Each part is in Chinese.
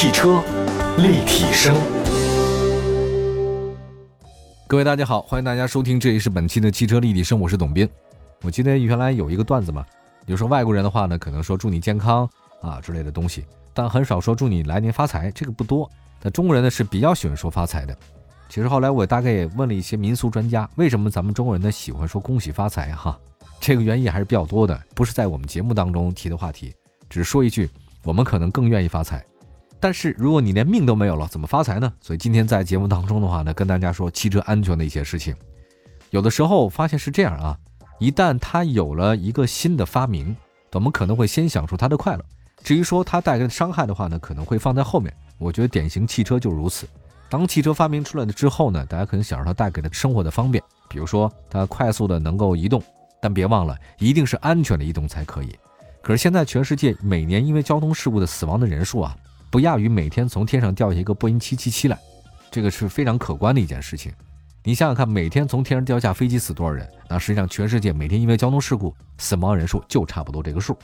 汽车立体声，各位大家好，欢迎大家收听，这里是本期的汽车立体声，我是董斌。我记得原来有一个段子嘛，比如说外国人的话呢，可能说祝你健康啊之类的东西，但很少说祝你来年发财，这个不多。但中国人呢是比较喜欢说发财的。其实后来我大概也问了一些民俗专家，为什么咱们中国人呢喜欢说恭喜发财哈？这个原因还是比较多的，不是在我们节目当中提的话题，只是说一句，我们可能更愿意发财。但是如果你连命都没有了，怎么发财呢？所以今天在节目当中的话呢，跟大家说汽车安全的一些事情。有的时候发现是这样啊，一旦它有了一个新的发明，我们可能会先享受它的快乐。至于说它带来的伤害的话呢，可能会放在后面。我觉得典型汽车就如此。当汽车发明出来了之后呢，大家可能享受它带给的生活的方便，比如说它快速的能够移动，但别忘了一定是安全的移动才可以。可是现在全世界每年因为交通事故的死亡的人数啊。不亚于每天从天上掉下一个波音七七七来，这个是非常可观的一件事情。你想想看，每天从天上掉下飞机死多少人？那实际上全世界每天因为交通事故死亡人数就差不多这个数。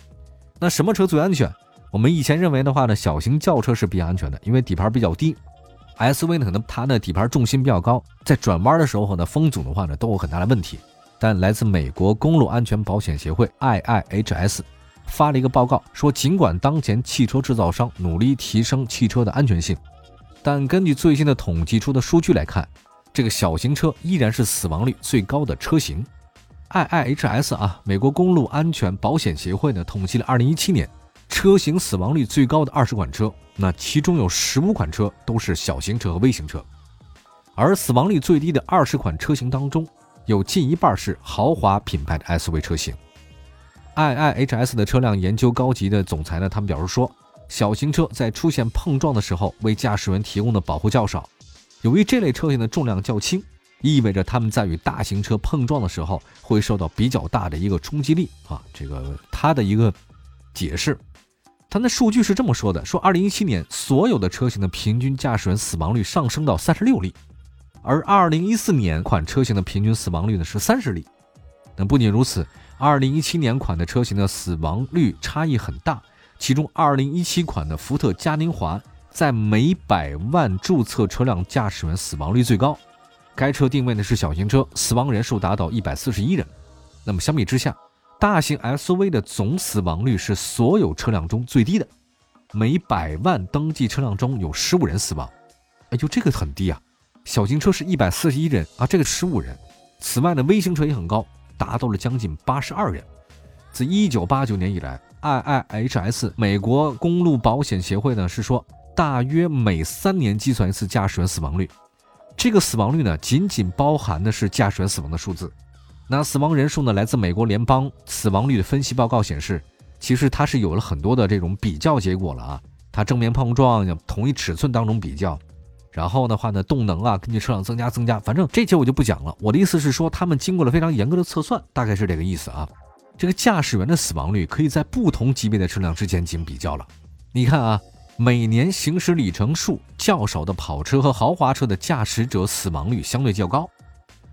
那什么车最安全？我们以前认为的话呢，小型轿车是比较安全的，因为底盘比较低。SUV 呢，可能它的底盘重心比较高，在转弯的时候呢，风阻的话呢，都有很大的问题。但来自美国公路安全保险协会 IIHS。发了一个报告说，尽管当前汽车制造商努力提升汽车的安全性，但根据最新的统计出的数据来看，这个小型车依然是死亡率最高的车型。IIHS 啊，美国公路安全保险协会呢，统计了2017年车型死亡率最高的20款车，那其中有15款车都是小型车和微型车，而死亡率最低的20款车型当中，有近一半是豪华品牌的 SUV 车型。IIHS 的车辆研究高级的总裁呢，他们表示说，小型车在出现碰撞的时候，为驾驶员提供的保护较少。由于这类车型的重量较轻，意味着他们在与大型车碰撞的时候会受到比较大的一个冲击力啊。这个他的一个解释，他的数据是这么说的：说2017年所有的车型的平均驾驶员死亡率上升到36例，而2014年款车型的平均死亡率呢是30例。那不仅如此。二零一七年款的车型的死亡率差异很大，其中二零一七款的福特嘉年华在每百万注册车辆驾驶员死亡率最高。该车定位呢是小型车，死亡人数达到一百四十一人。那么相比之下，大型 SUV 的总死亡率是所有车辆中最低的，每百万登记车辆中有十五人死亡。哎，就这个很低啊！小型车是一百四十一人啊，这个十五人。此外呢，微型车也很高。达到了将近八十二人。自一九八九年以来，IIHS 美国公路保险协会呢是说，大约每三年计算一次驾驶员死亡率。这个死亡率呢，仅仅包含的是驾驶员死亡的数字。那死亡人数呢，来自美国联邦死亡率的分析报告显示，其实它是有了很多的这种比较结果了啊。它正面碰撞，同一尺寸当中比较。然后的话呢，动能啊，根据车辆增加增加，反正这些我就不讲了。我的意思是说，他们经过了非常严格的测算，大概是这个意思啊。这个驾驶员的死亡率可以在不同级别的车辆之间进行比较了。你看啊，每年行驶里程数较少的跑车和豪华车的驾驶者死亡率相对较高，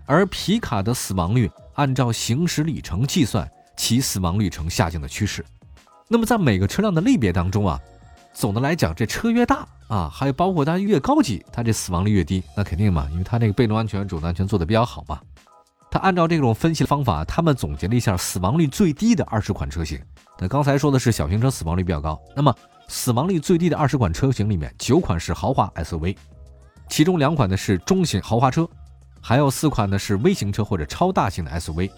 而皮卡的死亡率按照行驶里程计算，其死亡率呈下降的趋势。那么在每个车辆的类别当中啊。总的来讲，这车越大啊，还有包括它越高级，它这死亡率越低，那肯定嘛，因为它那个被动安全、主动安全做的比较好嘛。它按照这种分析的方法，他们总结了一下死亡率最低的二十款车型。那刚才说的是小型车死亡率比较高，那么死亡率最低的二十款车型里面，九款是豪华 SUV，其中两款呢是中型豪华车，还有四款呢是微型车或者超大型的 SUV。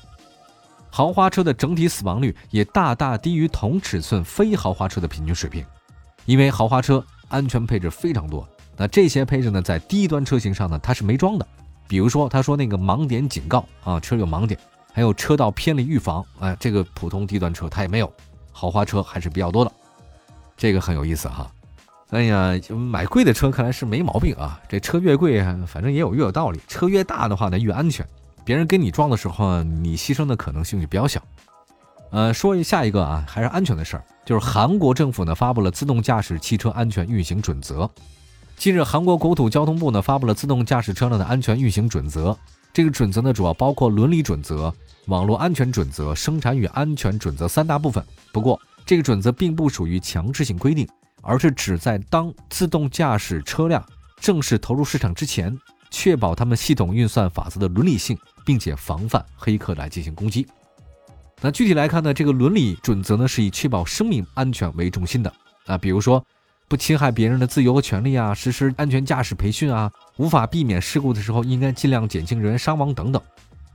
豪华车的整体死亡率也大大低于同尺寸非豪华车的平均水平。因为豪华车安全配置非常多，那这些配置呢，在低端车型上呢，它是没装的。比如说，他说那个盲点警告啊，车有盲点，还有车道偏离预防，哎，这个普通低端车它也没有，豪华车还是比较多的，这个很有意思哈。哎呀，买贵的车看来是没毛病啊，这车越贵，反正也有越有道理，车越大的话呢越安全，别人跟你撞的时候，你牺牲的可能性就比较小。呃，说一下一个啊，还是安全的事儿，就是韩国政府呢发布了自动驾驶汽车安全运行准则。近日，韩国国土交通部呢发布了自动驾驶车辆的安全运行准则。这个准则呢主要包括伦理准则、网络安全准则、生产与安全准则三大部分。不过，这个准则并不属于强制性规定，而是指在当自动驾驶车辆正式投入市场之前，确保他们系统运算法则的伦理性，并且防范黑客来进行攻击。那具体来看呢，这个伦理准则呢是以确保生命安全为中心的啊，比如说不侵害别人的自由和权利啊，实施安全驾驶培训啊，无法避免事故的时候应该尽量减轻人员伤亡等等。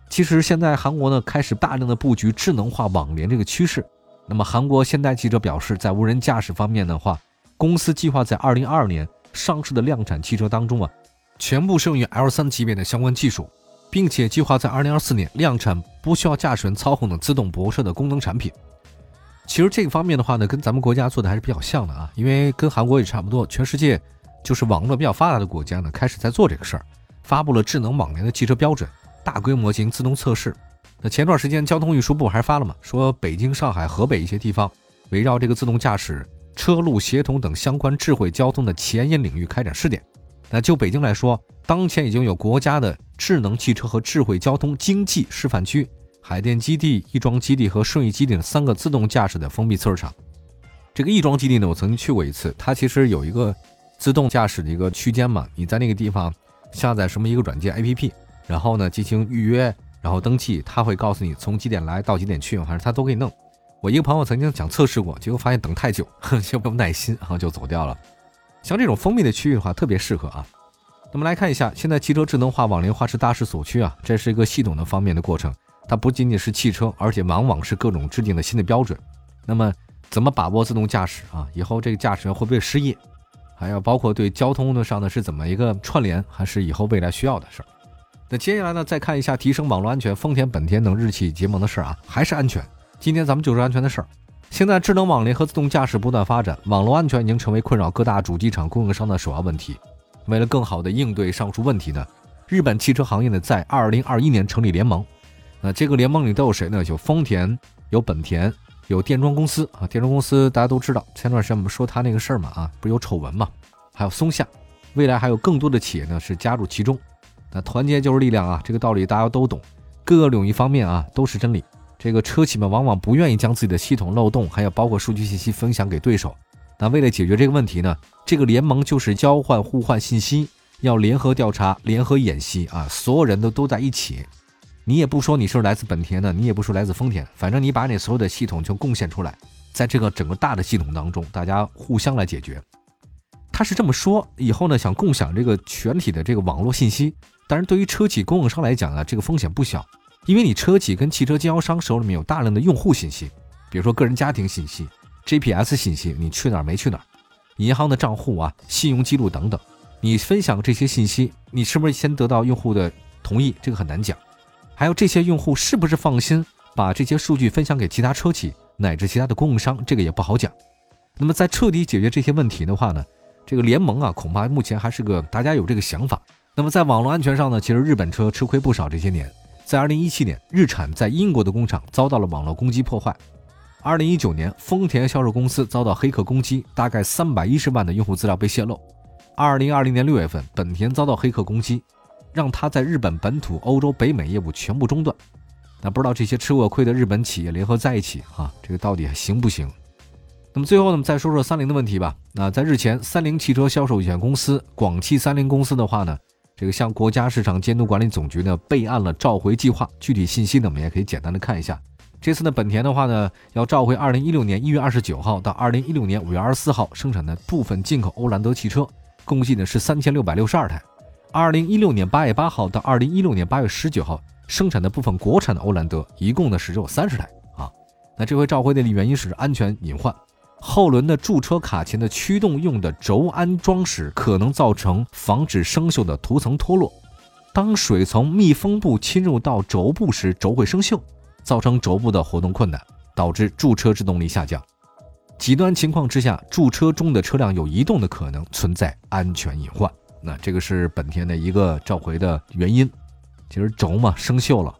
其实现在韩国呢开始大量的布局智能化网联这个趋势。那么韩国现代汽车表示，在无人驾驶方面的话，公司计划在二零二二年上市的量产汽车当中啊，全部适用于 L 三级别的相关技术。并且计划在二零二四年量产不需要驾驶员操控的自动泊车的功能产品。其实这个方面的话呢，跟咱们国家做的还是比较像的啊，因为跟韩国也差不多，全世界就是网络比较发达的国家呢，开始在做这个事儿，发布了智能网联的汽车标准，大规模进行自动测试。那前段时间交通运输部还发了嘛，说北京、上海、河北一些地方围绕这个自动驾驶、车路协同等相关智慧交通的前沿领域开展试点。那就北京来说，当前已经有国家的智能汽车和智慧交通经济示范区、海淀基地、亦庄基地和顺义基地的三个自动驾驶的封闭测试场。这个亦庄基地呢，我曾经去过一次，它其实有一个自动驾驶的一个区间嘛，你在那个地方下载什么一个软件 APP，然后呢进行预约，然后登记，他会告诉你从几点来到几点去，反正他都给你弄。我一个朋友曾经想测试过，结果发现等太久，就没有耐心，然后就走掉了。像这种封闭的区域的话，特别适合啊。那么来看一下，现在汽车智能化、网联化是大势所趋啊，这是一个系统的方面的过程。它不仅仅是汽车，而且往往是各种制定的新的标准。那么怎么把握自动驾驶啊？以后这个驾驶员会不会失业？还要包括对交通的上呢是怎么一个串联，还是以后未来需要的事儿？那接下来呢，再看一下提升网络安全，丰田、本田等日企结盟的事儿啊，还是安全。今天咱们就是安全的事儿。现在智能网联和自动驾驶不断发展，网络安全已经成为困扰各大主机厂供应商的首要问题。为了更好的应对上述问题呢，日本汽车行业呢在二零二一年成立联盟。那这个联盟里都有谁呢？有丰田，有本田，有电装公司啊。电装公司大家都知道，前段时间我们说他那个事儿嘛啊，不是有丑闻嘛？还有松下，未来还有更多的企业呢是加入其中。那团结就是力量啊，这个道理大家都懂。各个领域方面啊都是真理。这个车企们往往不愿意将自己的系统漏洞，还有包括数据信息分享给对手。那为了解决这个问题呢，这个联盟就是交换互换信息，要联合调查、联合演习啊，所有人都都在一起。你也不说你是来自本田的，你也不说来自丰田，反正你把你所有的系统就贡献出来，在这个整个大的系统当中，大家互相来解决。他是这么说，以后呢想共享这个全体的这个网络信息，但是对于车企供应商来讲呢，这个风险不小。因为你车企跟汽车经销商手里面有大量的用户信息，比如说个人家庭信息、GPS 信息，你去哪儿没去哪儿，银行的账户啊、信用记录等等，你分享这些信息，你是不是先得到用户的同意？这个很难讲。还有这些用户是不是放心把这些数据分享给其他车企乃至其他的供应商？这个也不好讲。那么在彻底解决这些问题的话呢，这个联盟啊，恐怕目前还是个大家有这个想法。那么在网络安全上呢，其实日本车吃亏不少这些年。在二零一七年，日产在英国的工厂遭到了网络攻击破坏。二零一九年，丰田销售公司遭到黑客攻击，大概三百一十万的用户资料被泄露。二零二零年六月份，本田遭到黑客攻击，让他在日本本土、欧洲、北美业务全部中断。那不知道这些吃过亏的日本企业联合在一起啊，这个到底还行不行？那么最后呢，我们再说说三菱的问题吧。那在日前，三菱汽车销售有限公司、广汽三菱公司的话呢？这个向国家市场监督管理总局呢备案了召回计划，具体信息呢我们也可以简单的看一下。这次呢本田的话呢要召回二零一六年一月二十九号到二零一六年五月二十四号生产的部分进口欧蓝德汽车，共计呢是三千六百六十二台；二零一六年八月八号到二零一六年八月十九号生产的部分国产的欧蓝德，一共呢是只有三十台啊。那这回召回的原因是安全隐患。后轮的驻车卡钳的驱动用的轴安装时，可能造成防止生锈的涂层脱落。当水从密封部侵入到轴部时，轴会生锈，造成轴部的活动困难，导致驻车制动力下降。极端情况之下，驻车中的车辆有移动的可能，存在安全隐患。那这个是本田的一个召回的原因。其实轴嘛，生锈了，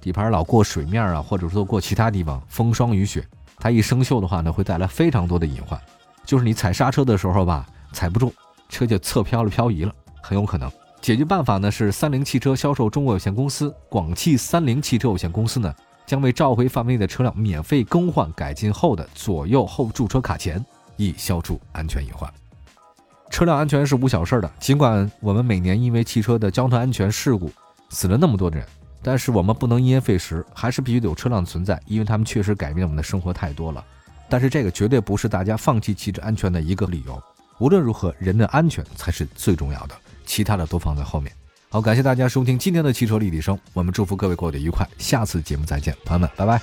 底盘老过水面啊，或者说过其他地方，风霜雨雪。它一生锈的话呢，会带来非常多的隐患，就是你踩刹车的时候吧，踩不住，车就侧漂了、漂移了，很有可能。解决办法呢是三菱汽车销售中国有限公司、广汽三菱汽车有限公司呢，将为召回范围内的车辆免费更换改进后的左右后驻车卡钳，以消除安全隐患。车辆安全是无小事的，尽管我们每年因为汽车的交通安全事故死了那么多的人，但是我们不能因噎废食，还是必须得有车辆存在，因为他们确实改变我们的生活太多了。但是这个绝对不是大家放弃汽车安全的一个理由。无论如何，人的安全才是最重要的，其他的都放在后面。好，感谢大家收听今天的汽车立体声，我们祝福各位过得愉快，下次节目再见，朋友们，拜拜。